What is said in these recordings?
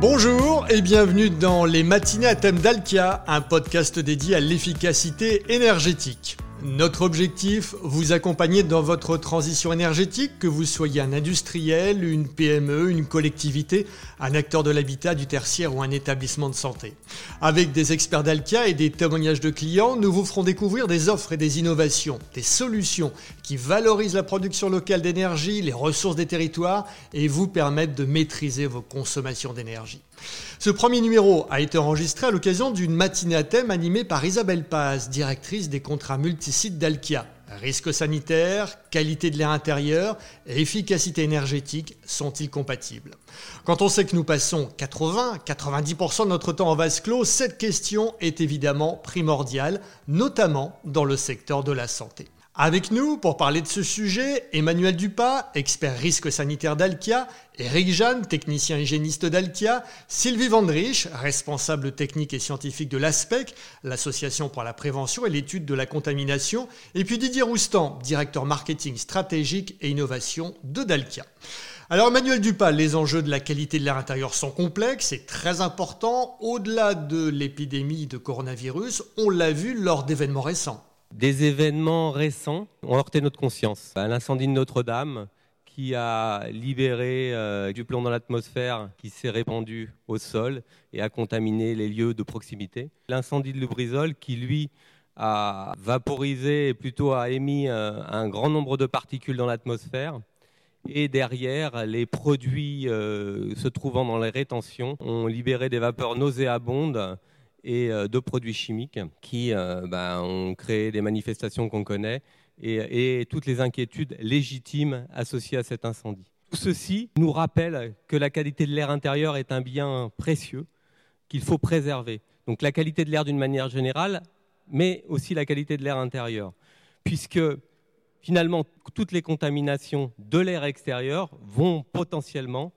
Bonjour et bienvenue dans les matinées à thème d'Alkia, un podcast dédié à l'efficacité énergétique. Notre objectif, vous accompagner dans votre transition énergétique, que vous soyez un industriel, une PME, une collectivité, un acteur de l'habitat, du tertiaire ou un établissement de santé. Avec des experts d'Alkia et des témoignages de clients, nous vous ferons découvrir des offres et des innovations, des solutions qui valorisent la production locale d'énergie, les ressources des territoires et vous permettent de maîtriser vos consommations d'énergie. Ce premier numéro a été enregistré à l'occasion d'une matinée à thème animée par Isabelle Paz, directrice des contrats multisites d'Alkia. Risques sanitaires, qualité de l'air intérieur et efficacité énergétique sont-ils compatibles? Quand on sait que nous passons 80-90% de notre temps en vase clos, cette question est évidemment primordiale, notamment dans le secteur de la santé. Avec nous, pour parler de ce sujet, Emmanuel Dupas, expert risque sanitaire d'Alkia, Eric Jeanne, technicien hygiéniste d'Alkia, Sylvie Vandrich, responsable technique et scientifique de l'ASPEC, l'association pour la prévention et l'étude de la contamination, et puis Didier Roustan, directeur marketing stratégique et innovation de Dalkia. Alors Emmanuel Dupas, les enjeux de la qualité de l'air intérieur sont complexes et très importants. Au-delà de l'épidémie de coronavirus, on l'a vu lors d'événements récents. Des événements récents ont heurté notre conscience. L'incendie de Notre-Dame, qui a libéré euh, du plomb dans l'atmosphère, qui s'est répandu au sol et a contaminé les lieux de proximité. L'incendie de Lubrizol, qui lui a vaporisé et plutôt a émis euh, un grand nombre de particules dans l'atmosphère. Et derrière, les produits euh, se trouvant dans les rétentions ont libéré des vapeurs nauséabondes et euh, de produits chimiques qui euh, bah, ont créé des manifestations qu'on connaît et, toutes les inquiétudes légitimes associées à cet incendie. Tout ceci nous rappelle que la qualité de l'air intérieur est un bien précieux qu'il faut préserver. Donc la qualité de l'air d'une manière générale, mais aussi la qualité de l'air intérieur. Puisque finalement, toutes les contaminations de l'air extérieur vont potentiellement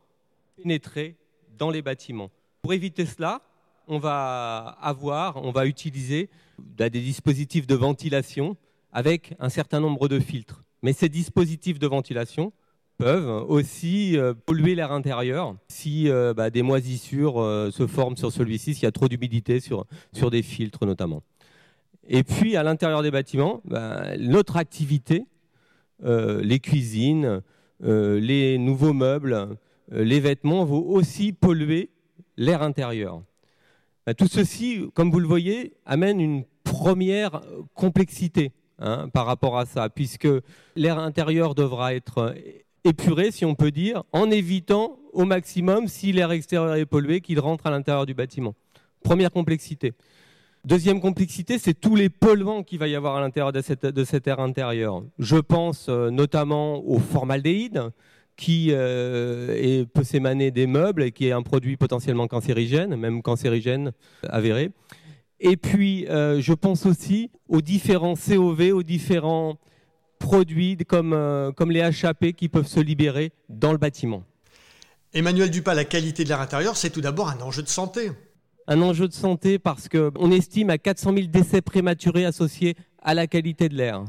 pénétrer dans les bâtiments. Pour éviter cela, on va avoir, on va utiliser des dispositifs de ventilation avec un certain nombre de filtres. Mais ces dispositifs de ventilation peuvent aussi euh, polluer l'air intérieur si euh, bah, des moisissures euh, se forment sur celui-ci, s'il y a trop d'humidité sur, sur des filtres notamment. Et puis à l'intérieur des bâtiments, bah, notre activité, les cuisines, les nouveaux meubles, les vêtements vont aussi polluer l'air intérieur. Bah, tout ceci, comme vous le voyez, amène une première complexité hein, par rapport à ça, puisque l'air intérieur devra être épuré, si on peut dire, en évitant au maximum, si l'air extérieur est pollué, qu'il rentre à l'intérieur du bâtiment. Première complexité. Deuxième complexité, c'est tous les polluants qu'il va y avoir à l'intérieur de, de, cet air intérieur. Je pense euh, notamment au formaldéhyde, qui euh, peut s'émaner des meubles et qui est un produit potentiellement cancérigène, même cancérigène avéré. Et puis, euh, je pense aussi aux différents COV, aux différents produits comme, euh, comme les HAP qui peuvent se libérer dans le bâtiment. Emmanuel Dupas, la qualité de l'air intérieur, c'est tout d'abord un enjeu de santé. Un enjeu de santé parce qu'on estime à 400 000 décès prématurés associés à la qualité de l'air.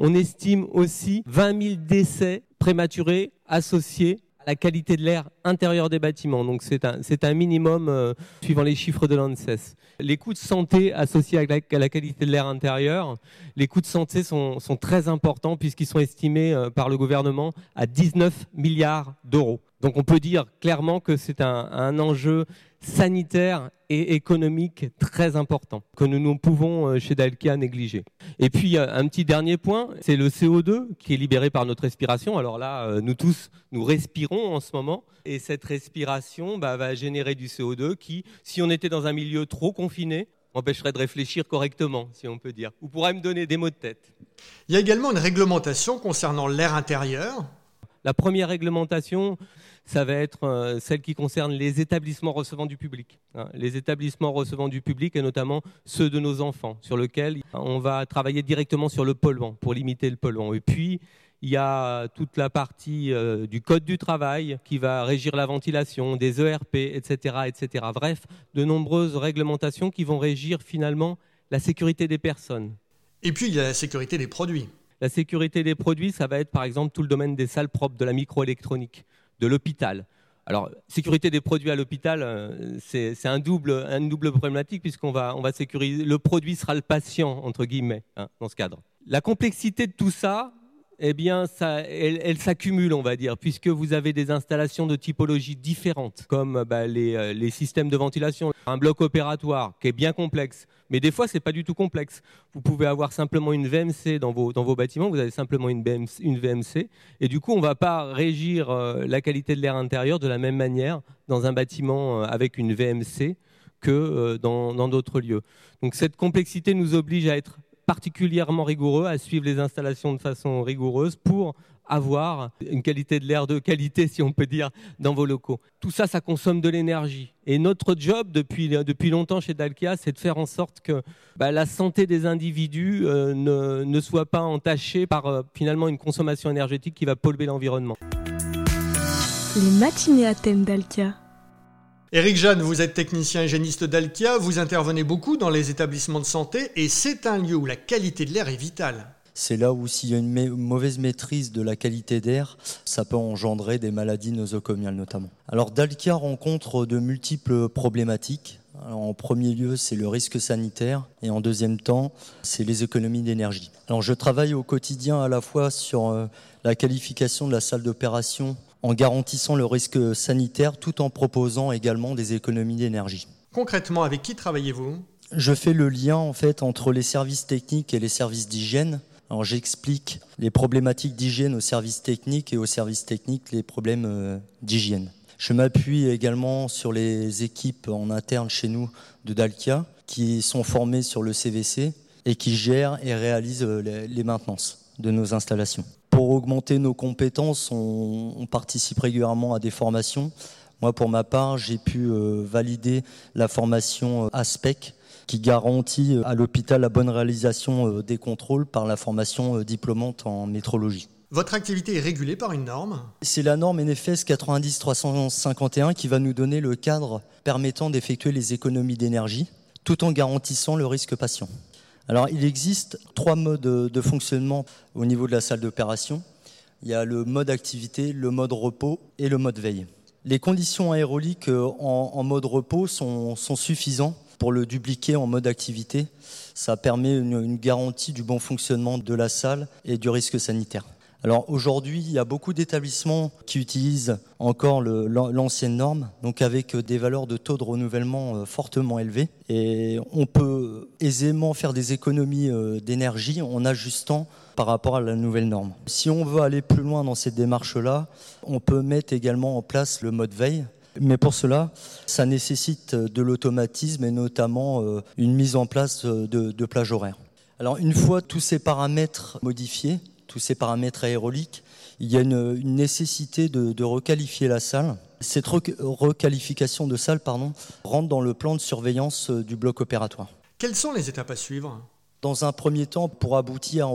On estime aussi 20 000 décès prématurés associés à la qualité de l'air intérieur des bâtiments. Donc c'est un, minimum euh, suivant les chiffres de l'ANSES. Les coûts de santé associés à la, qualité de l'air intérieur, les coûts de santé sont, sont très importants puisqu'ils sont estimés euh, par le gouvernement à 19 milliards d'euros. Donc on peut dire clairement que c'est un, enjeu sanitaire et économique très important que nous ne pouvons euh, chez Dalkia négliger. Et puis un petit dernier point, c'est le CO2 qui est libéré par notre respiration. Alors là, euh, nous tous, nous respirons en ce moment et cette respiration bah, va générer du CO2 qui, si on était dans un milieu trop confiné, empêcherait de réfléchir correctement, si on peut dire, ou pourrait me donner des maux de tête. Il y a également une réglementation concernant l'air intérieur. La première réglementation, ça va être euh, celle qui concerne les établissements recevant du public. Hein. les établissements recevant du public et notamment ceux de nos enfants, sur lesquels on va travailler directement sur le polluant pour limiter le polluant. Et puis, il y a toute la partie euh, du code du travail qui va régir la ventilation, des ERP, etc., etc. Bref, de nombreuses réglementations qui vont régir finalement la sécurité des personnes. Et puis, il y a la sécurité des produits. La sécurité des produits, ça va être par exemple tout le domaine des salles propres, de la microélectronique de l'hôpital. Alors, sécurité des produits à l'hôpital, euh, c'est un double, une double problématique puisqu'on va, on va sécuriser, le produit sera le patient, entre guillemets, hein, dans ce cadre. La complexité de tout ça, eh bien, ça, elle, s'accumule, on va dire, puisque vous avez des installations de typologie différentes, comme bah, les, euh, les, systèmes de ventilation, un bloc opératoire qui est bien complexe, mais des fois, c'est pas du tout complexe. Vous pouvez avoir simplement une VMC dans vos, bâtiments, vous avez simplement une, une VMC, et du coup, on ne va pas régir euh, la qualité de l'air intérieur de la même manière dans un bâtiment euh, avec une VMC que dans d'autres lieux. Donc cette complexité nous oblige à être particulièrement rigoureux, à suivre les installations de façon rigoureuse pour avoir une qualité de l'air de qualité, si on peut dire, dans vos locaux. Tout ça, ça consomme de l'énergie. Et notre job depuis, depuis longtemps chez Dalkia, c'est de faire en sorte que bah, la santé des individus euh, ne, ne, soit pas entachée par euh, finalement une consommation énergétique qui va polluer l'environnement. Les matinées à thème Dalkia. Éric Jeanne, vous êtes technicien hygiéniste d'Alkia, vous intervenez beaucoup dans les établissements de santé et c'est un lieu où la qualité de l'air est vitale. C'est là où s'il y a une mauvaise maîtrise de la qualité d'air, ça peut engendrer des maladies nosocomiales notamment. Alors Dalkia rencontre de multiples problématiques. en premier lieu, c'est le risque sanitaire et en deuxième temps, c'est les économies d'énergie. Alors je travaille au quotidien à la fois sur euh, la qualification de la salle d'opération en garantissant le risque sanitaire tout en proposant également des économies d'énergie. Concrètement, avec qui travaillez-vous? Je fais le lien en fait entre les services techniques et les services d'hygiène. Alors j'explique les problématiques d'hygiène aux services techniques et aux services techniques les problèmes euh, d'hygiène. Je m'appuie également sur les équipes en interne chez nous de Dalkia qui sont formées sur le CVC et qui gèrent et réalisent euh, les maintenances de nos installations pour augmenter nos compétences, on, participe régulièrement à des formations. Moi, pour ma part, j'ai pu euh, valider la formation euh, ASPEC qui garantit euh, à l'hôpital la bonne réalisation des contrôles par la formation diplômante en métrologie. Votre activité est régulée par une norme? C'est la norme NFS 90-351 qui va nous donner le cadre permettant d'effectuer les économies d'énergie tout en garantissant le risque patient. Alors, il existe trois modes de fonctionnement au niveau de la salle d'opération. Il y a le mode activité, le mode repos et le mode veille. Les conditions aéroliques euh, en, mode repos sont, suffisantes pour le dupliquer en mode activité. Ça permet une garantie du bon fonctionnement de la salle et du risque sanitaire. Alors aujourd'hui, il y a beaucoup d'établissements qui utilisent encore l'ancienne norme, donc avec des valeurs de taux de renouvellement euh, fortement élevés. Et on peut aisément faire des économies euh, d'énergie en ajustant par rapport à la nouvelle norme. Si on veut aller plus loin dans cette démarche-là, on peut mettre également en place le mode veille. Mais pour cela, ça nécessite de l'automatisme et notamment euh, une mise en place de, de plages horaires. Alors une fois tous ces paramètres modifiés, tous ces paramètres aéroliques, il y a une, nécessité de, requalifier la salle. Cette requalification de salle pardon, rentre dans le plan de surveillance euh, du bloc opératoire. Quelles sont les étapes à suivre? Dans un premier temps, pour aboutir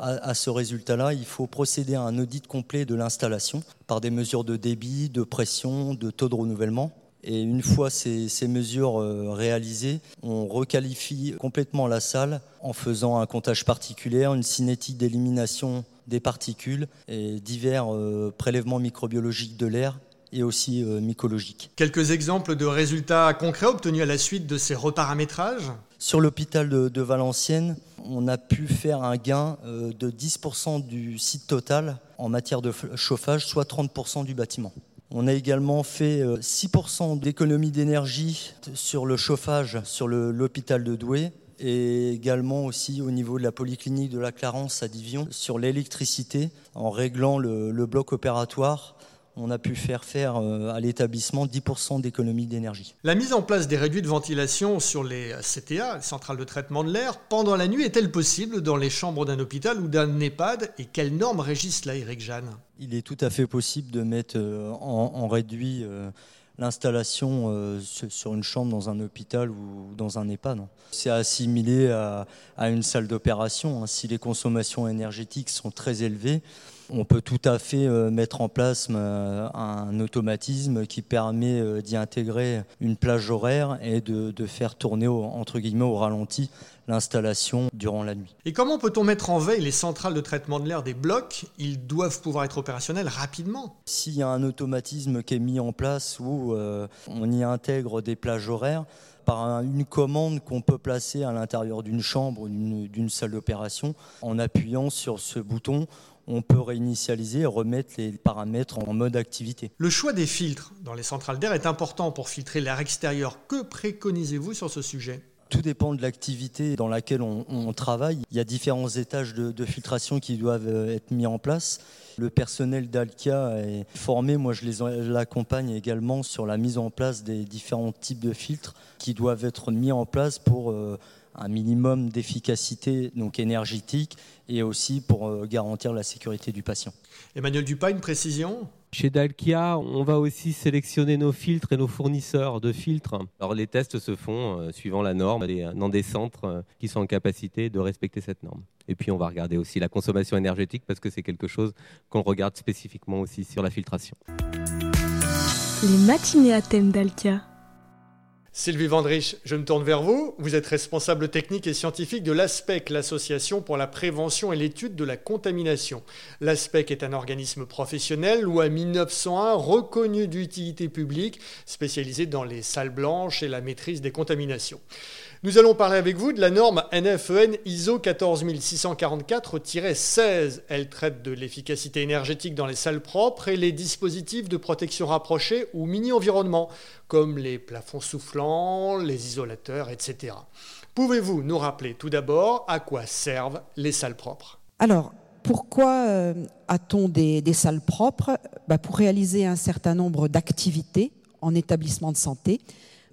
à, ce résultat-là, il faut procéder à un audit complet de l'installation par des mesures de débit, de pression, de taux de renouvellement. Et une fois ces, ces, mesures euh, réalisées, on requalifie complètement la salle en faisant un comptage particulier, une cinétique d'élimination des particules et divers euh, prélèvements microbiologiques de l'air et aussi euh, mycologiques. Quelques exemples de résultats concrets obtenus à la suite de ces reparamétrages? Sur l'hôpital de, de, Valenciennes, on a pu faire un gain de 10% du site total en matière de chauffage, soit 30% du bâtiment. On a également fait 6% euh, d'économie d'énergie sur le chauffage sur l'hôpital de Douai et également aussi au niveau de la polyclinique de la Clarence à Divion sur l'électricité. En réglant le, bloc opératoire on a pu faire faire euh, à l'établissement 10% d'économie d'énergie. La mise en place des réduits de ventilation sur les CTA, centrales de traitement de l'air, pendant la nuit est-elle possible dans les chambres d'un hôpital ou d'un EHPAD? Et quelles normes régissent là, Eric Jeanne? Il est tout à fait possible de mettre euh, en, réduit euh, l'installation sur une chambre dans un hôpital ou dans un EHPAD. C'est assimilé à, une salle d'opération. Hein. Si les consommations énergétiques sont très élevées, on peut tout à fait euh, mettre en place euh, un automatisme qui permet euh, d'y intégrer une plage horaire et de, faire tourner entre guillemets au ralenti l'installation durant la nuit. Et comment peut-on mettre en veille les centrales de traitement de l'air des blocs? Ils doivent pouvoir être opérationnels rapidement. S'il y a un automatisme qui est mis en place où euh, on y intègre des plages horaires, par une commande qu'on peut placer à l'intérieur d'une chambre ou d'une salle d'opération, en appuyant sur ce bouton, on peut réinitialiser et remettre les paramètres en mode activité. Le choix des filtres dans les centrales d'air est important pour filtrer l'air extérieur. Que préconisez-vous sur ce sujet? Tout dépend de l'activité dans laquelle on, travaille. Il y a différents étages de, filtration qui doivent euh, être mis en place. Le personnel d'Alkia est formé, moi je l'accompagne également sur la mise en place des différents types de filtres qui doivent être mis en place pour euh, un minimum d'efficacité donc énergétique et aussi pour euh, garantir la sécurité du patient. Emmanuel Dupin, une précision? Chez Dalkia, on va aussi sélectionner nos filtres et nos fournisseurs de filtres. Alors les tests se font euh, suivant la norme dans des centres euh, qui sont en capacité de respecter cette norme. Et puis on va regarder aussi la consommation énergétique parce que c'est quelque chose qu'on regarde spécifiquement aussi sur la filtration. Les matinées à thème d'Alkia. Sylvie Vandrich, je me tourne vers vous. Vous êtes responsable technique et scientifique de l'ASPEC, l'Association pour la prévention et l'étude de la contamination. L'ASPEC est un organisme professionnel, loi 1901, reconnu d'utilité publique, spécialisé dans les salles blanches et la maîtrise des contaminations. Nous allons parler avec vous de la norme NFEN ISO 14644-16. Elle traite de l'efficacité énergétique dans les salles propres et les dispositifs de protection rapprochés ou mini-environnement, comme les plafonds soufflants, les isolateurs, etc. Pouvez-vous nous rappeler tout d'abord à quoi servent les salles propres? Alors, pourquoi euh, a-t-on des, salles propres? Bah, Pour réaliser un certain nombre d'activités en établissement de santé.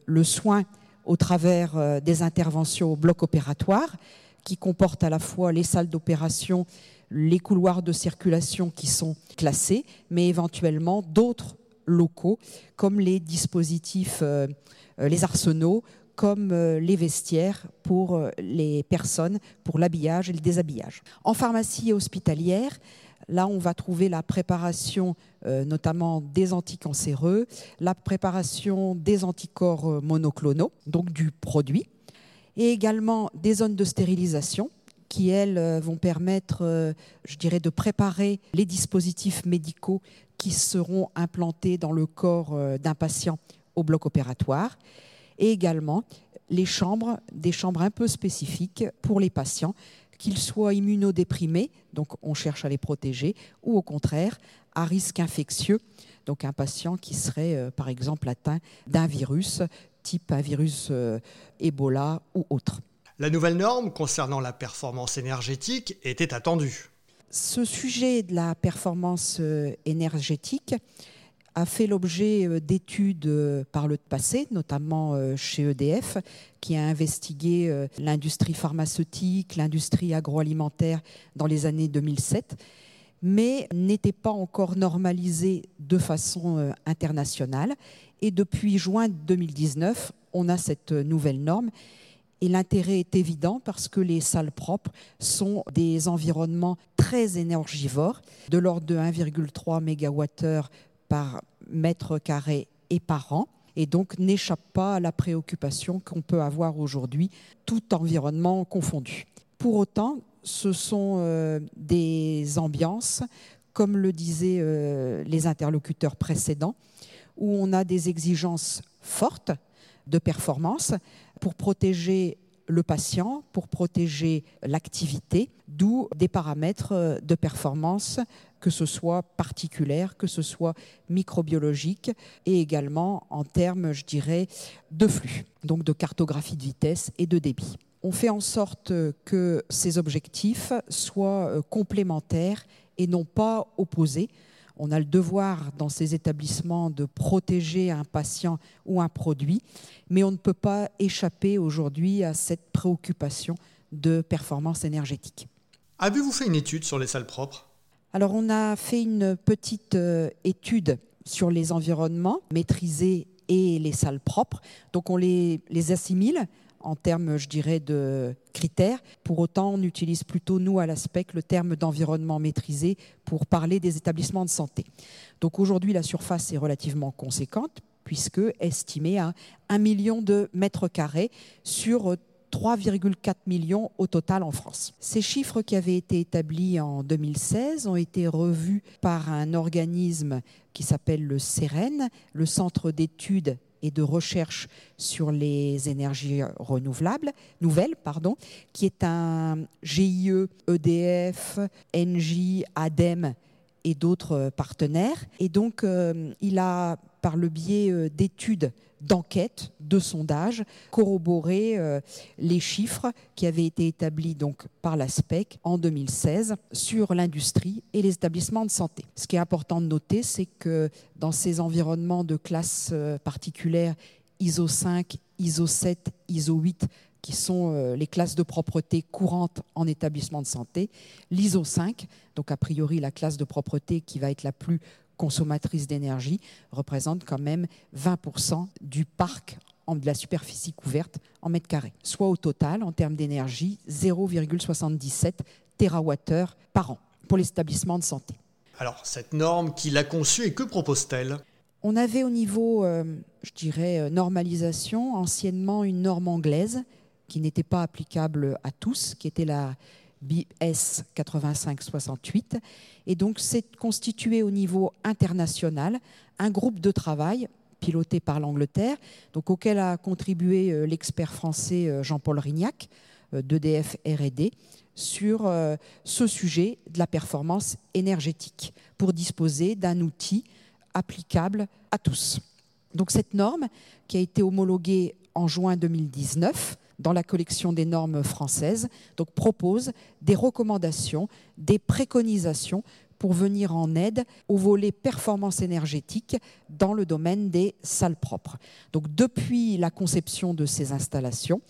Le soin au travers euh, des interventions au bloc opératoire, qui comportent à la fois les salles d'opération, les couloirs de circulation qui sont classés, mais éventuellement d'autres locaux, comme les dispositifs, euh, euh, les arsenaux, comme les vestiaires pour les personnes, pour l'habillage et le déshabillage. En pharmacie hospitalière, Là, on va trouver la préparation euh, notamment des anticancéreux, la préparation des anticorps euh, monoclonaux, donc du produit, et également des zones de stérilisation qui, elles, euh, vont permettre, je dirais, de préparer les dispositifs médicaux qui seront implantés dans le corps d'un patient au bloc opératoire, et également les chambres, des chambres un peu spécifiques pour les patients qu'ils soient immunodéprimés, donc on cherche à les protéger, ou au contraire à risque infectieux, donc un patient qui serait euh, par exemple atteint d'un virus, type un virus euh, Ebola ou autre. La nouvelle norme concernant la performance énergétique était attendue. Ce sujet de la performance euh, énergétique a fait l'objet euh, d'études euh, par le passé, notamment euh, chez EDF, qui a investigué l'industrie pharmaceutique, l'industrie agroalimentaire dans les années 2007, mais n'était pas encore normalisé de façon internationale. Et depuis juin 2019, on a cette nouvelle norme. Et l'intérêt est évident parce que les salles propres sont des environnements très énergivores, de l'ordre de 1,3 MWh par mètre carré et par an et donc n'échappe pas à la préoccupation qu'on peut avoir aujourd'hui, tout environnement confondu. Pour autant, ce sont euh, des ambiances, comme le disaient euh, les interlocuteurs précédents, où on a des exigences fortes de performance pour protéger le patient, pour protéger l'activité, d'où des paramètres euh, de performance que ce soit particulière, que ce soit microbiologique et également en termes, je dirais, de flux, donc de cartographie de vitesse et de débit. On fait en sorte que ces objectifs soient euh, complémentaires et non pas opposés. On a le devoir dans ces établissements de protéger un patient ou un produit, mais on ne peut pas échapper aujourd'hui à cette préoccupation de performance énergétique. Avez-vous fait une étude sur les salles propres? Alors on a fait une petite euh, étude sur les environnements maîtrisés et les salles propres. Donc on les, assimile en termes, je dirais, de critères. Pour autant, on utilise plutôt, nous, à l'aspect, le terme d'environnement maîtrisé pour parler des établissements de santé. Donc aujourd'hui, la surface est relativement conséquente, puisque estimée à 1 million de mètres carrés sur 3,4 millions au total en France. Ces chiffres qui avaient été établis en 2016 ont été revus par un organisme qui s'appelle le CEREN, le Centre d'études et de recherche sur les énergies renouvelables, nouvelles, pardon, qui est un GIE, EDF, NJ, ADEME et d'autres partenaires. Et donc, euh, il a, par le biais euh, d'études d'enquête, de sondage, corroborer euh, les chiffres qui avaient été établis donc par la SPEC en 2016 sur l'industrie et les établissements de santé. Ce qui est important de noter, c'est que dans ces environnements de classe euh, particulière ISO 5, ISO 7, ISO 8, qui sont euh, les classes de propreté courantes en établissement de santé, l'ISO 5, donc a priori la classe de propreté qui va être la plus consommatrice d'énergie, représente quand même 20% du parc de la superficie couverte en mètres carrés, soit au total, en termes d'énergie, 0,77 TWh par an pour les établissements de santé. Alors, cette norme, qui l'a conçue et que propose-t-elle? On avait au niveau, euh, je dirais, euh, normalisation, anciennement une norme anglaise qui n'était pas applicable à tous, qui était la BS 8568. Et donc, c'est constitué au niveau international un groupe de travail piloté par l'Angleterre, auquel a contribué euh, l'expert français euh, Jean-Paul Rignac euh, d'EDF R&D sur ce sujet de la performance énergétique pour disposer d'un outil applicable à tous. Donc cette norme qui a été homologuée en juin 2019 dans la collection des normes françaises, donc propose des recommandations, des préconisations pour venir en aide au volet performance énergétique dans le domaine des salles propres. Donc depuis la conception de ces installations,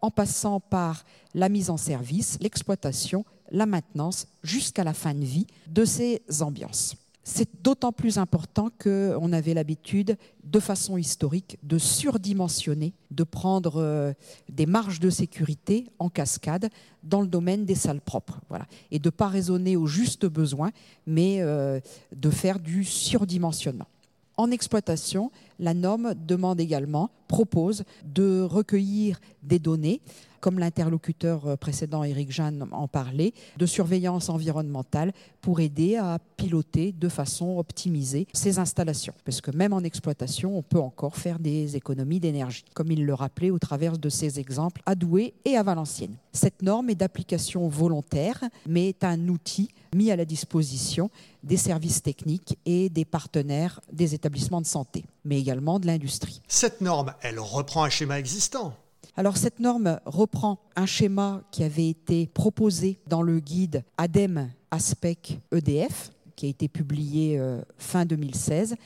en passant par la mise en service, l'exploitation, la maintenance, jusqu'à la fin de vie de ces ambiances. C'est d'autant plus important qu'on avait l'habitude, de façon historique, de surdimensionner, de prendre euh, des marges de sécurité en cascade dans le domaine des salles propres. Voilà. Et de ne pas raisonner au juste besoin, mais euh, de faire du surdimensionnement. En exploitation, la norme demande également, propose de recueillir des données comme l'interlocuteur euh, précédent Éric Jeanne en parlait, de surveillance environnementale pour aider à piloter de façon optimisée ces installations. Parce que même en exploitation, on peut encore faire des économies d'énergie, comme il le rappelait au travers de ces exemples à Douai et à Valenciennes. Cette norme est d'application volontaire, mais est un outil mis à la disposition des services techniques et des partenaires des établissements de santé, également de l'industrie. Cette norme, elle reprend un schéma existant alors cette norme reprend un schéma qui avait été proposé dans le guide ADEME ASPEC EDF, qui a été publié euh, fin 2016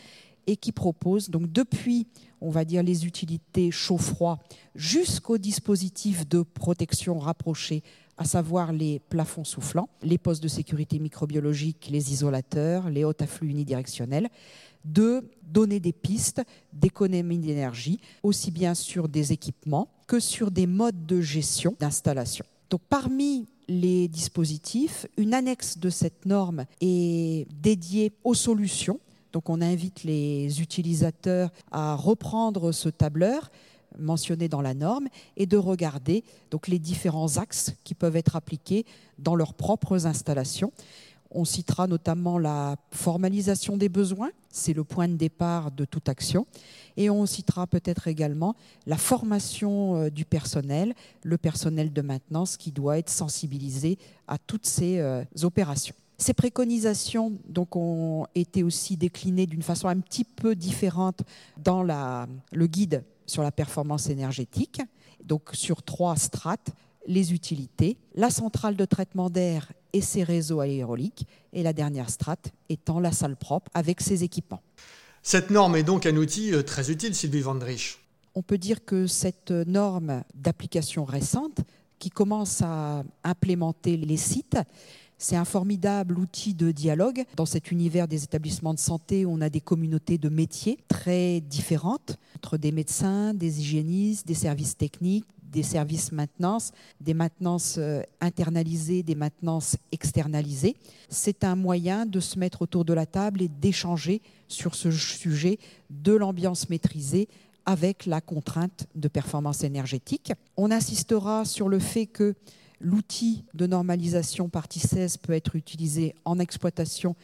et qui propose donc depuis on va dire les utilités chaud-froid jusqu'au dispositif de protection rapproché à savoir les plafonds soufflants, les postes de sécurité microbiologique, les isolateurs, les hautes afflux unidirectionnels, de donner des pistes d'économie d'énergie, aussi bien sur des équipements que sur des modes de gestion d'installation. Donc parmi les dispositifs, une annexe de cette norme est dédiée aux solutions. Donc on invite les utilisateurs à reprendre ce tableur mentionné dans la norme et de regarder donc les différents axes qui peuvent être appliqués dans leurs propres installations. On citera notamment la formalisation des besoins, c'est le point de départ de toute action. Et on citera peut-être également la formation euh, du personnel, le personnel de maintenance qui doit être sensibilisé à toutes ces euh, opérations. Ces préconisations donc, ont été aussi déclinées d'une façon un petit peu différente dans le guide sur la performance énergétique, donc sur trois strates les utilités, la centrale de traitement d'air et ses réseaux aéroliques, et la dernière strate étant la salle propre avec ses équipements. Cette norme est donc un outil euh, très utile, Sylvie Vandrich. On peut dire que cette norme d'application récente, qui commence à implémenter les sites, c'est un formidable outil de dialogue. Dans cet univers des établissements de santé, on a des communautés de métiers très différentes, entre des médecins, des hygiénistes, des services techniques, des services maintenance, des maintenances euh, internalisées, des maintenances externalisées. C'est un moyen de se mettre autour de la table et d'échanger sur ce sujet de l'ambiance maîtrisée avec la contrainte de performance énergétique. On insistera sur le fait que l'outil de normalisation partie 16 peut être utilisé en exploitation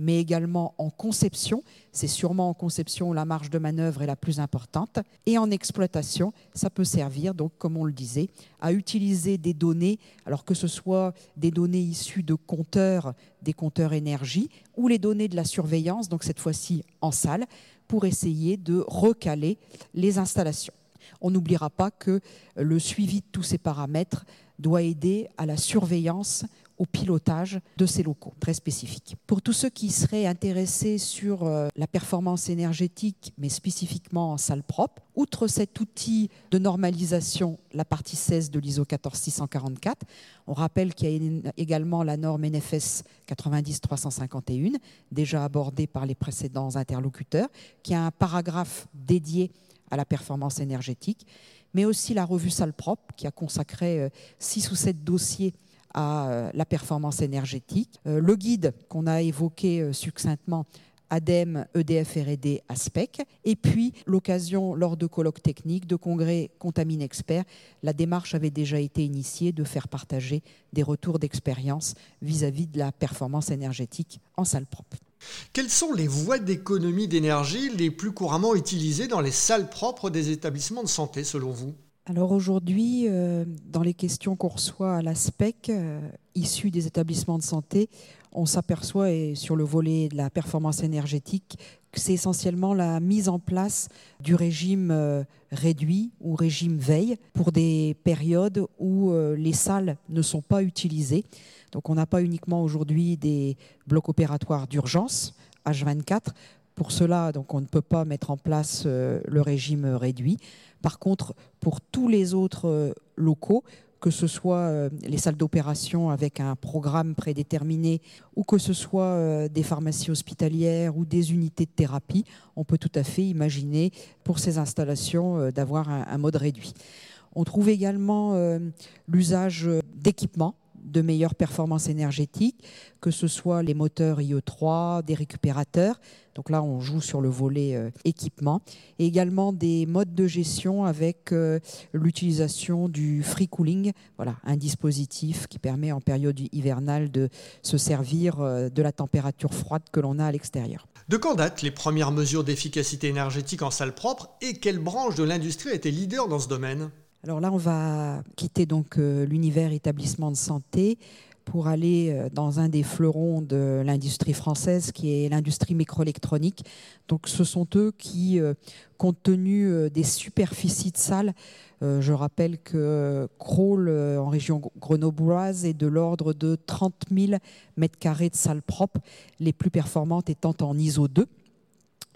mais également en conception. C'est sûrement en conception où la marge de manœuvre est la plus importante. Et en exploitation, ça peut servir, donc, comme on le disait, à utiliser des données, alors que ce soit des données issues de compteurs, des compteurs énergie, ou les données de la surveillance, donc cette fois-ci en salle, pour essayer de recaler les installations. On n'oubliera pas que le suivi de tous ces paramètres doit aider à la surveillance au pilotage de ces locaux très spécifiques. Pour tous ceux qui seraient intéressés sur euh, la performance énergétique, mais spécifiquement en salle propre, outre cet outil de normalisation, la partie 16 de l'ISO 14644, on rappelle qu'il y a également la norme NFS 90351, déjà abordée par les précédents interlocuteurs, qui a un paragraphe dédié à la performance énergétique, mais aussi la revue Salle Propre, qui a consacré euh, six ou sept dossiers à euh, la performance énergétique. Euh, le guide qu'on a évoqué euh, succinctement ADEME, EDF RD, ASPEC, et puis l'occasion lors de colloques techniques, de congrès Contamine Expert, la démarche avait déjà été initiée de faire partager des retours d'expérience vis-à-vis de la performance énergétique en salle propre. Quelles sont les voies d'économie d'énergie les plus couramment utilisées dans les salles propres des établissements de santé selon vous? Alors aujourd'hui, euh, dans les questions qu'on reçoit à l'ASPEC, euh, issues des établissements de santé, on s'aperçoit, et sur le volet de la performance énergétique, que c'est essentiellement la mise en place du régime euh, réduit ou régime veille pour des périodes où les salles ne sont pas utilisées. Donc on n'a pas uniquement aujourd'hui des blocs opératoires d'urgence H24. Pour cela, donc, on ne peut pas mettre en place le régime réduit. Par contre, pour tous les autres euh, locaux, que ce soit euh, les salles d'opération avec un programme prédéterminé ou que ce soit euh, des pharmacies hospitalières ou des unités de thérapie, on peut tout à fait imaginer pour ces installations d'avoir un, mode réduit. On trouve également l'usage d'équipements de meilleures performances énergétiques, que ce soit les moteurs IE3, des récupérateurs. Donc là, on joue sur le volet euh, équipement. Et également des modes de gestion avec euh, l'utilisation du free cooling, voilà, un dispositif qui permet en période hivernale de se servir euh, de la température froide que l'on a à l'extérieur. De quand datent les premières mesures d'efficacité énergétique en salle propre et quelle branche de l'industrie a été leader dans ce domaine? Alors là, on va quitter donc euh, l'univers établissement de santé pour aller euh, dans un des fleurons de l'industrie française, qui est l'industrie microélectronique. Donc, ce sont eux qui, euh, compte tenu des superficies de salles, je rappelle que Crawl en région grenobloise est de l'ordre de 30 000 mètres carrés de salles propres, les plus performantes étant en ISO 2.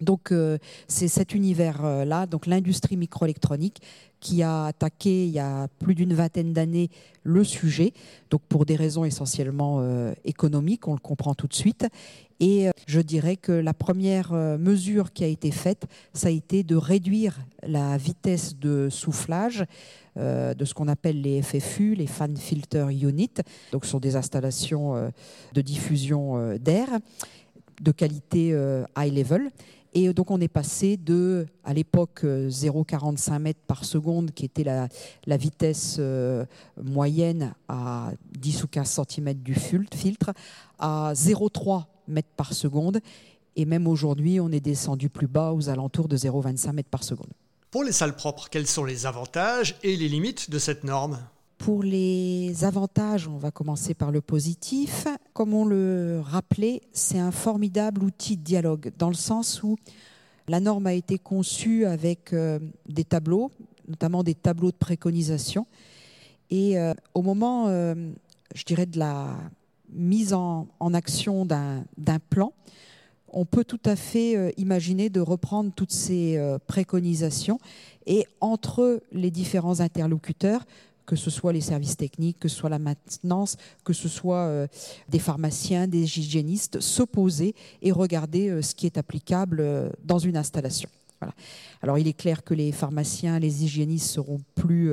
Donc euh, c'est cet univers-là, donc l'industrie microélectronique, qui a attaqué il y a plus d'une vingtaine d'années le sujet, donc pour des raisons essentiellement euh, économiques, on le comprend tout de suite. Et euh, je dirais que la première mesure qui a été faite, ça a été de réduire la vitesse de soufflage de ce qu'on appelle les FFU, les Fan Filter Unit. Donc ce sont des installations de diffusion d'air de qualité high level et donc on est passé de, à l'époque, 0,45 mètres par seconde, qui était la, vitesse euh, moyenne à 10 ou 15 cm du filtre, à 0,3 mètres par seconde. Et même aujourd'hui, on est descendu plus bas, aux alentours de 0,25 mètres par seconde. Pour les salles propres, quels sont les avantages et les limites de cette norme? Pour les avantages, on va commencer par le positif. Comme on le rappelait, c'est un formidable outil de dialogue, dans le sens où la norme a été conçue avec euh, des tableaux, notamment des tableaux de préconisation. Et euh, au moment, euh, je dirais, de la mise en, en action d'un plan, on peut tout à fait imaginer de reprendre toutes ces préconisations et entre les différents interlocuteurs, que ce soit les services techniques, que ce soit la maintenance, que ce soit euh, des pharmaciens, des hygiénistes, s'opposer et regarder euh, ce qui est applicable euh, dans une installation. Alors il est clair que les pharmaciens, les hygiénistes seront plus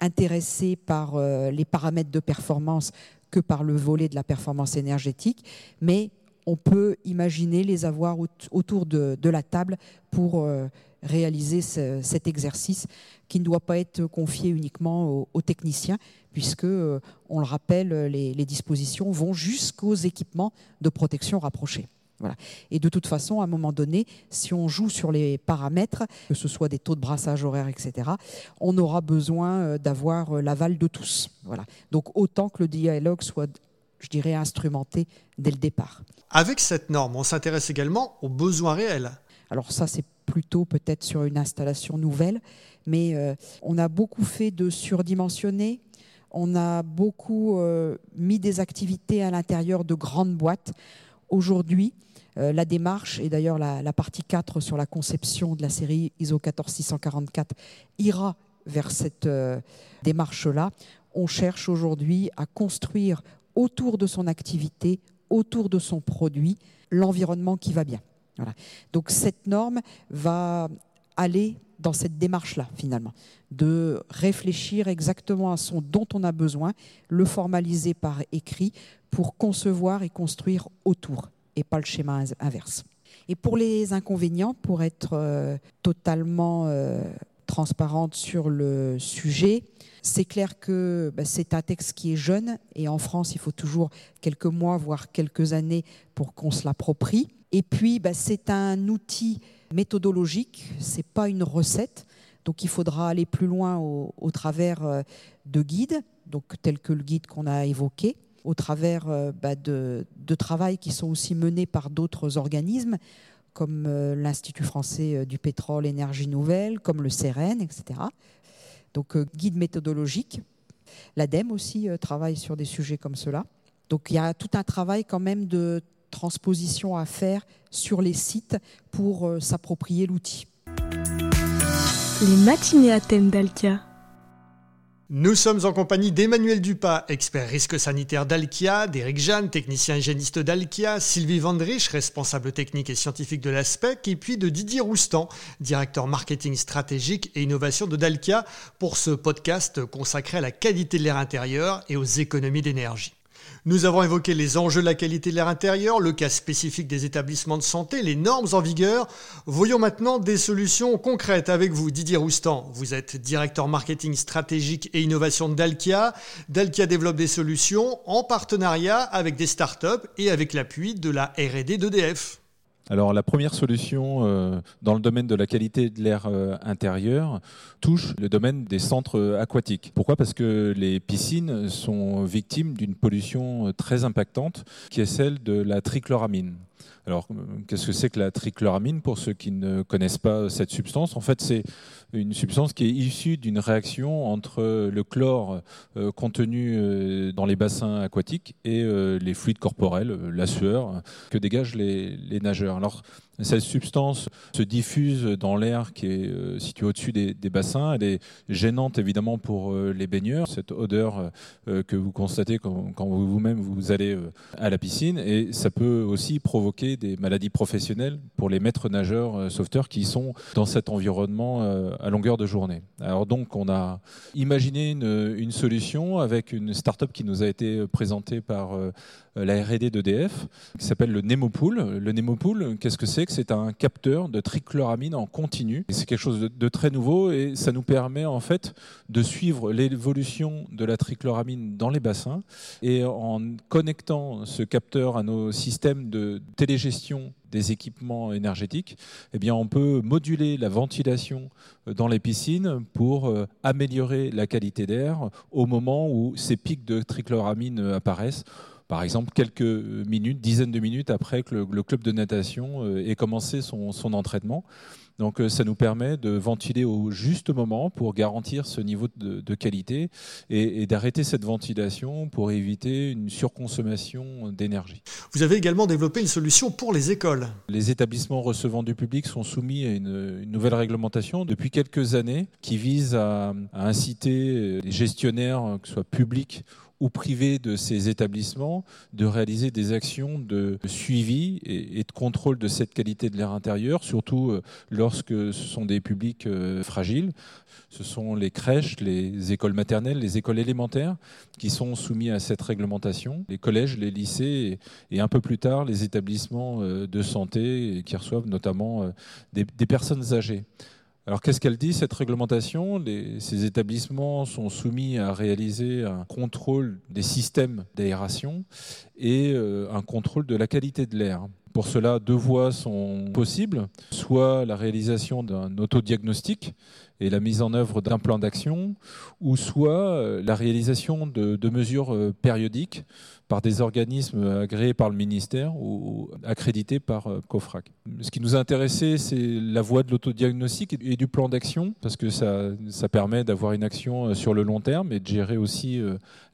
intéressés par les paramètres de performance que par le volet de la performance énergétique, mais on peut imaginer les avoir autour de, la table pour euh, réaliser cet exercice qui ne doit pas être confié uniquement aux, techniciens, puisque, euh, on le rappelle, les, dispositions vont jusqu'aux équipements de protection rapprochés. Voilà. Et de toute façon, à un moment donné, si on joue sur les paramètres, que ce soit des taux de brassage horaire, etc., on aura besoin euh, d'avoir l'aval de tous. Voilà. Donc autant que le dialogue soit je dirais, instrumenté dès le départ. Avec cette norme, on s'intéresse également aux besoins réels. Alors ça, c'est plutôt peut-être sur une installation nouvelle, mais euh, on a beaucoup fait de surdimensionner, on a beaucoup euh, mis des activités à l'intérieur de grandes boîtes. Aujourd'hui, euh, la démarche, et d'ailleurs la, la, partie 4 sur la conception de la série ISO 14644 ira vers cette démarche-là. On cherche aujourd'hui à construire autour de son activité, autour de son produit, l'environnement qui va bien. Donc cette norme va aller dans cette démarche-là, finalement, de réfléchir exactement à ce dont on a besoin, le formaliser par écrit pour concevoir et construire autour, et pas le schéma inverse. Et pour les inconvénients, pour être euh, totalement euh, transparente sur le sujet, c'est clair que bah, c'est un texte qui est jeune et en France, il faut toujours quelques mois, voire quelques années pour qu'on se l'approprie. Et puis, bah, c'est un outil méthodologique, c'est pas une recette. Donc, il faudra aller plus loin au, travers euh, de guides, donc tels que le guide qu'on a évoqué, au travers euh, bah, de, de qui sont aussi menés par d'autres organismes comme euh, l'Institut français du pétrole, énergie nouvelle, comme le CEREN, etc donc euh, guide méthodologique. L'ADEME aussi euh, travaille sur des sujets comme cela. Donc il y a tout un travail quand même de transposition à faire sur les sites pour euh, s'approprier l'outil. Les matinées à thème d'Alkia. Nous sommes en compagnie d'Emmanuel Dupas, expert risque sanitaire d'Alkia, d'Éric Jeanne, technicien hygiéniste d'Alkia, Sylvie Vandrich, responsable technique et scientifique de l'ASPEC, et puis de Didier Roustan, directeur marketing stratégique et innovation de Dalkia, pour ce podcast consacré à la qualité de l'air intérieur et aux économies d'énergie. Nous avons évoqué les enjeux de la qualité de l'air intérieur, le cas spécifique des établissements de santé, les normes en vigueur. Voyons maintenant des solutions concrètes avec vous, Didier Roustan. Vous êtes directeur marketing stratégique et innovation de Dalkia. Dalkia développe des solutions en partenariat avec des startups et avec l'appui de la R&D d'EDF. Alors la première solution euh, dans le domaine de la qualité de l'air euh, intérieur touche le domaine des centres euh, aquatiques. Pourquoi? Parce que les piscines sont victimes d'une pollution très impactante qui est celle de la trichloramine. Alors, qu'est-ce que c'est que la trichloramine Pour ceux qui ne connaissent pas cette substance, en fait, c'est une substance qui est issue d'une réaction entre le chlore euh, contenu euh, dans les bassins aquatiques et euh, les fluides corporels, la sueur que dégagent les, les nageurs. Alors, cette substance se diffuse dans l'air qui est euh, situé au-dessus des, bassins. Elle est gênante évidemment pour euh, les baigneurs, cette odeur euh, que vous constatez quand, vous-même vous allez à la piscine. Et ça peut aussi provoquer des maladies professionnelles pour les maîtres nageurs sauveteurs qui sont dans cet environnement à longueur de journée. Alors donc on a imaginé une, une solution avec une start-up qui nous a été présentée par euh, la R&D d'EDF, qui s'appelle le Nemopool. Le Nemopool, qu'est-ce que c'est? C'est un capteur de trichloramine en continu. C'est quelque chose de, très nouveau et ça nous permet en fait de suivre l'évolution de la trichloramine dans les bassins et en connectant ce capteur à nos systèmes de télégestion des équipements énergétiques, eh on peut moduler la ventilation dans les piscines pour euh, améliorer la qualité d'air au moment où ces pics de trichloramine apparaissent par exemple quelques minutes, dizaines de minutes après que le, club de natation euh, ait commencé son, entraînement. Donc euh, ça nous permet de ventiler au juste moment pour garantir ce niveau de, qualité et, d'arrêter cette ventilation pour éviter une surconsommation d'énergie. Vous avez également développé une solution pour les écoles. Les établissements recevant du public sont soumis à une, nouvelle réglementation depuis quelques années qui vise à, à inciter les gestionnaires, que ce soit publics ou privés de ces établissements de réaliser des actions de suivi et, de contrôle de cette qualité de l'air intérieur, surtout euh, lorsque ce sont des publics euh, fragiles. Ce sont les crèches, les écoles maternelles, les écoles élémentaires qui sont soumis à cette réglementation, les collèges, les lycées et, un peu plus tard les établissements euh, de santé qui reçoivent notamment des, des personnes âgées. Alors qu'est-ce qu'elle dit cette réglementation? Ces établissements sont soumis à réaliser un contrôle des systèmes d'aération et euh, un contrôle de la qualité de l'air. Pour cela, deux voies sont possibles, soit la réalisation d'un autodiagnostic et la mise en œuvre d'un plan d'action, ou soit euh, la réalisation de, mesures euh, périodiques par des organismes agréés par le ministère ou accrédités par euh, COFRAC. Ce qui nous a intéressé, c'est la voie de l'autodiagnostic et du plan d'action, parce que ça, permet d'avoir une action sur le long terme et de gérer aussi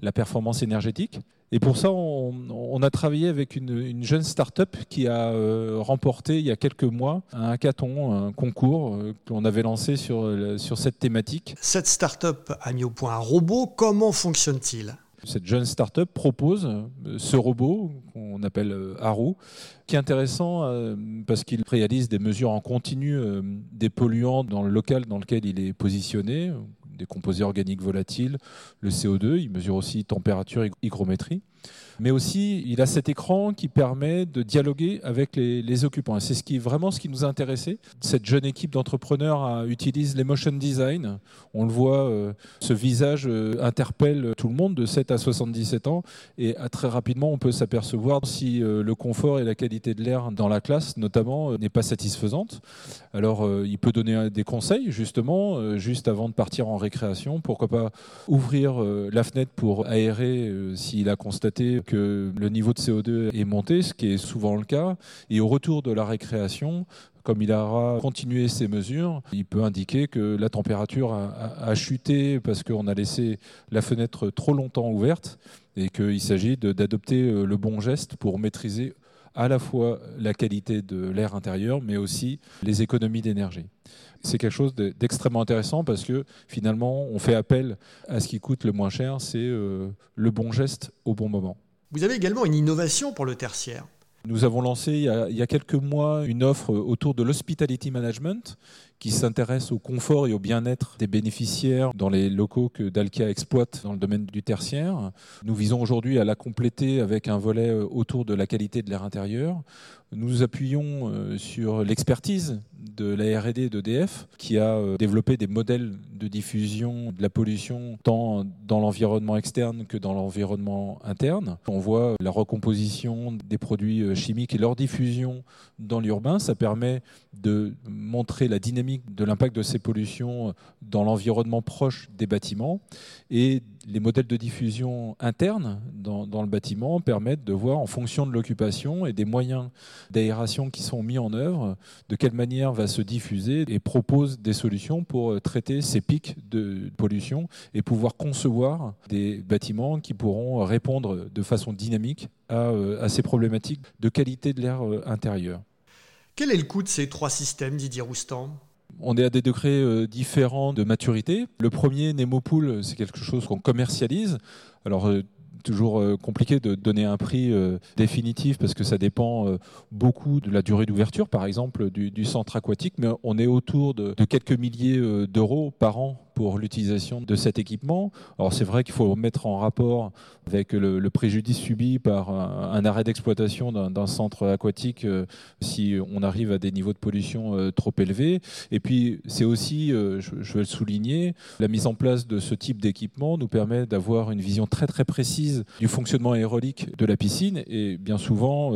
la performance énergétique. Et pour ça, on, a travaillé avec une, jeune start-up qui a remporté il y a quelques mois un hackathon, un concours qu'on avait lancé sur, sur cette thématique. Cette start-up a mis au point un robot. Comment fonctionne-t-il? Cette jeune start-up propose euh, ce robot qu'on appelle euh, Haru, qui est intéressant euh, parce qu'il réalise des mesures en continu des polluants dans le local dans lequel il est positionné, des composés organiques volatiles, le CO2, il mesure aussi température et hygrométrie mais aussi il a cet écran qui permet de dialoguer avec les, occupants. C'est vraiment ce qui nous a intéressé. Cette jeune équipe d'entrepreneurs utilise l'emotion design. On le voit, euh, ce visage euh, interpelle tout le monde de 7 à 77 ans et euh, très rapidement on peut s'apercevoir si le confort et la qualité de l'air dans la classe notamment n'est pas satisfaisante. Alors il peut donner des conseils justement juste avant de partir en récréation. Pourquoi pas ouvrir la fenêtre pour aérer s'il a constaté que le niveau de CO2 est monté, ce qui est souvent le cas. Et au retour de la récréation, comme il aura continué ses mesures, il peut indiquer que la température a, chuté parce qu'on a laissé la fenêtre trop longtemps ouverte et qu'il s'agit d'adopter euh, le bon geste pour maîtriser à la fois la qualité de l'air intérieur, mais aussi les économies d'énergie. C'est quelque chose d'extrêmement intéressant parce que finalement, on fait appel à ce qui coûte le moins cher, c'est euh, le bon geste au bon moment. Vous avez également une innovation pour le tertiaire. Nous avons lancé il y a, quelques mois une offre autour de l'hospitality management qui s'intéresse au confort et au bien-être des bénéficiaires dans les locaux que Dalkia exploite dans le domaine du tertiaire. Nous visons aujourd'hui à la compléter avec un volet euh, autour de la qualité de l'air intérieur. Nous appuyons euh, sur l'expertise de la R&D d'EDF qui a euh, développé des modèles de diffusion de la pollution tant dans l'environnement externe que dans l'environnement interne. On voit la recomposition des produits chimiques et leur diffusion dans l'urbain. Ça permet de montrer la dynamique de l'impact de ces pollutions dans l'environnement proche des bâtiments et les modèles de diffusion internes dans, le bâtiment permettent de voir en fonction de l'occupation et des moyens d'aération qui sont mis en œuvre, de quelle manière va se diffuser et propose des solutions pour euh, traiter ces pics de pollution et pouvoir concevoir des bâtiments qui pourront répondre de façon dynamique à, euh, ces problématiques de qualité de l'air euh, intérieur. Quel est le coût de ces trois systèmes, Didier Roustan? On est à des degrés euh, différents de maturité. Le premier, Nemopool, c'est quelque chose qu'on commercialise. Alors, euh, toujours euh, compliqué de donner un prix définitif parce que ça dépend beaucoup de la durée d'ouverture, par exemple, du, centre aquatique, mais on est autour de quelques milliers d'euros par an pour l'utilisation de cet équipement. Alors c'est vrai qu'il faut mettre en rapport avec le, préjudice subi par un, arrêt d'exploitation d'un centre aquatique euh, si on arrive à des niveaux de pollution euh, trop élevés. Et puis c'est aussi, euh, je, je, vais le souligner, la mise en place de ce type d'équipement nous permet d'avoir une vision très très précise du fonctionnement aérolique de la piscine et bien souvent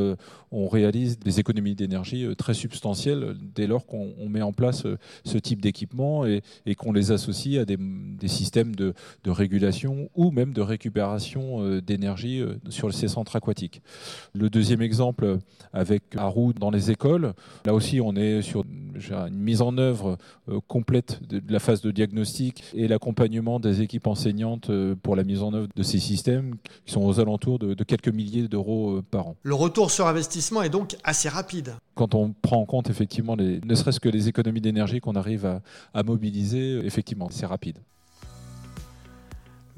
on réalise des économies d'énergie très substantielles dès lors qu'on met en place ce type d'équipement et, et qu'on les associe à des, systèmes de, régulation ou même de récupération euh, d'énergie euh, sur ces centres aquatiques. Le deuxième exemple avec Haru dans les écoles, là aussi on est sur une mise en œuvre euh, complète de la phase de diagnostic et l'accompagnement des équipes enseignantes pour la mise en œuvre de ces systèmes qui sont aux alentours de, quelques milliers d'euros par an. Le retour sur investissement est donc assez rapide. Quand on prend en compte effectivement les, ne serait-ce que les économies d'énergie qu'on arrive à, à mobiliser, effectivement, c'est rapide.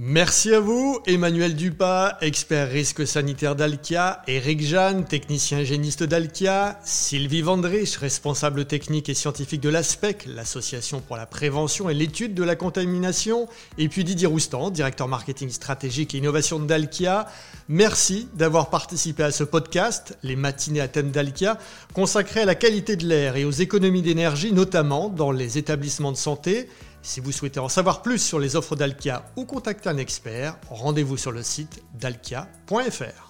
Merci à vous, Emmanuel Dupas, expert risque sanitaire d'Alkia, Eric Jeanne, technicien hygiéniste d'Alkia, Sylvie Vandrich, responsable technique et scientifique de l'ASPEC, l'association pour la prévention et l'étude de la contamination, et puis Didier Roustan, directeur marketing stratégique et innovation d'Alkia. Merci d'avoir participé à ce podcast, Les matinées à thème d'Alkia, consacré à la qualité de l'air et aux économies d'énergie, notamment dans les établissements de santé. Si vous souhaitez en savoir plus sur les offres d'Alkia ou contacter un expert, rendez-vous sur le site dalkia.fr.